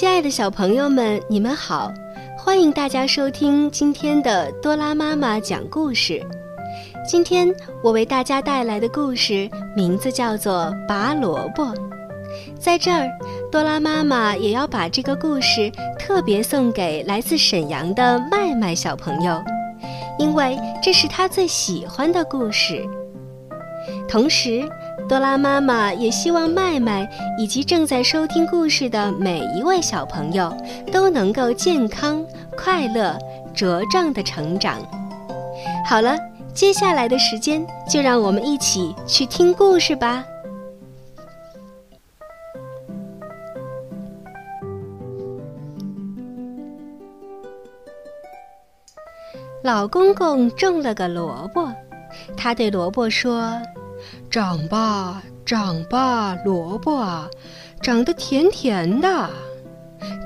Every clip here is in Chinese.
亲爱的小朋友们，你们好！欢迎大家收听今天的多拉妈妈讲故事。今天我为大家带来的故事名字叫做《拔萝卜》。在这儿，多拉妈妈也要把这个故事特别送给来自沈阳的麦麦小朋友，因为这是他最喜欢的故事。同时，多拉妈妈也希望麦麦以及正在收听故事的每一位小朋友都能够健康、快乐、茁壮的成长。好了，接下来的时间就让我们一起去听故事吧。老公公种了个萝卜，他对萝卜说。长吧，长吧，萝卜啊，长得甜甜的；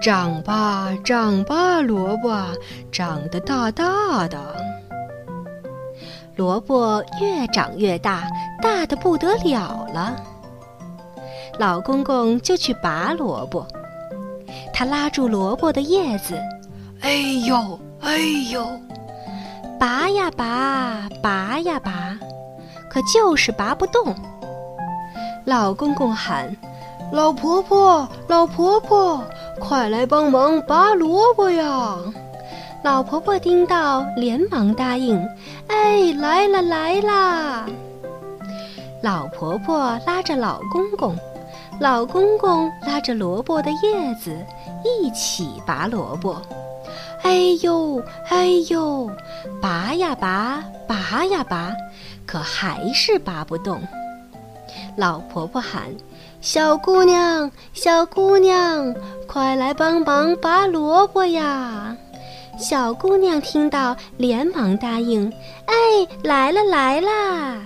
长吧，长吧，萝卜啊，长得大大的。萝卜越长越大，大的不得了了。老公公就去拔萝卜，他拉住萝卜的叶子，哎呦，哎呦，拔呀拔，拔呀拔。可就是拔不动。老公公喊：“老婆婆，老婆婆，快来帮忙拔萝卜呀！”老婆婆听到，连忙答应：“哎，来了来啦！”老婆婆拉着老公公，老公公拉着萝卜的叶子，一起拔萝卜。哎呦，哎呦，拔呀拔，拔呀拔。可还是拔不动。老婆婆喊：“小姑娘，小姑娘，快来帮忙拔萝卜呀！”小姑娘听到，连忙答应：“哎，来了来啦！”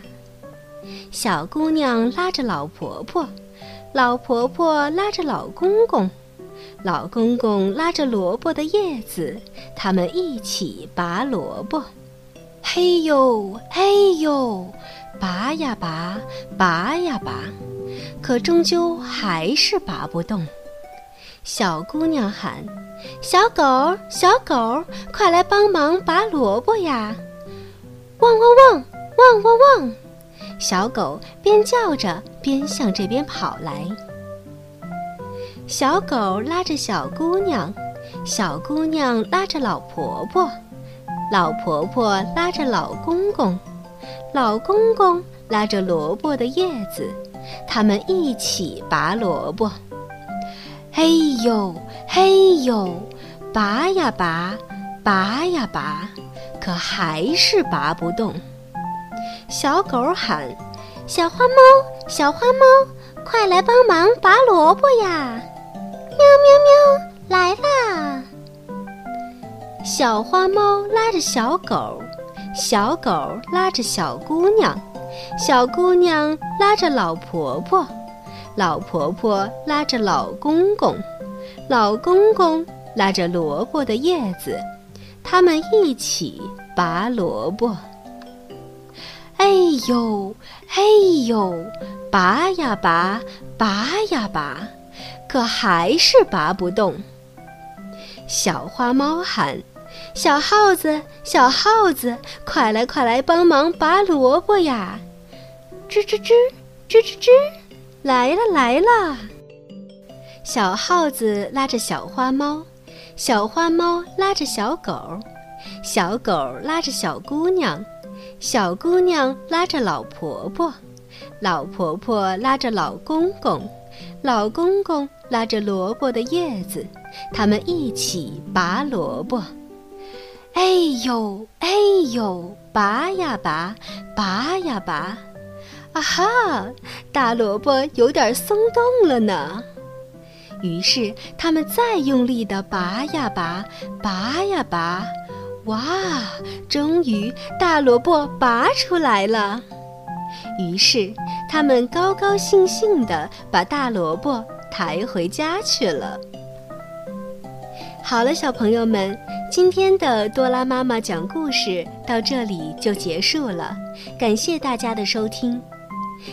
小姑娘拉着老婆婆，老婆婆拉着老公公，老公公拉着萝卜的叶子，他们一起拔萝卜。嘿呦嘿呦，拔呀拔，拔呀拔，可终究还是拔不动。小姑娘喊：“小狗，小狗，快来帮忙拔萝卜呀！”汪汪汪，汪汪汪，小狗边叫着边向这边跑来。小狗拉着小姑娘，小姑娘拉着老婆婆。老婆婆拉着老公公，老公公拉着萝卜的叶子，他们一起拔萝卜。嘿呦嘿呦，拔呀拔，拔呀拔，可还是拔不动。小狗喊：“小花猫，小花猫，快来帮忙拔萝卜呀！”喵喵喵，小花猫拉着小狗，小狗拉着小姑娘，小姑娘拉着老婆婆，老婆婆拉着老公公，老公公拉着萝卜的叶子，他们一起拔萝卜。哎呦，哎呦，拔呀拔，拔呀拔，可还是拔不动。小花猫喊。小耗子，小耗子，快来快来帮忙拔萝卜呀！吱吱吱，吱吱吱，来了来了！小耗子拉着小花猫，小花猫拉着小狗，小狗拉着小姑娘，小姑娘拉着老婆婆，老婆婆拉着老公公，老公公拉着萝卜的叶子，他们一起拔萝卜。哎呦，哎呦，拔呀拔，拔呀拔，啊哈，大萝卜有点松动了呢。于是他们再用力地拔呀拔，拔呀拔，哇，终于大萝卜拔出来了。于是他们高高兴兴地把大萝卜抬回家去了。好了，小朋友们。今天的多拉妈妈讲故事到这里就结束了，感谢大家的收听。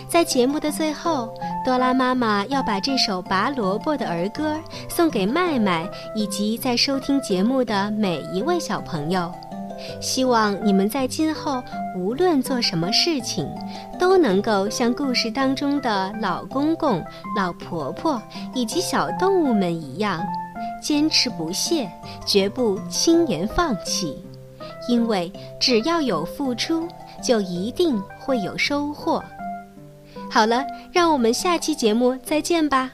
在节目的最后，多拉妈妈要把这首拔萝卜的儿歌送给麦麦以及在收听节目的每一位小朋友。希望你们在今后无论做什么事情，都能够像故事当中的老公公、老婆婆以及小动物们一样。坚持不懈，绝不轻言放弃，因为只要有付出，就一定会有收获。好了，让我们下期节目再见吧。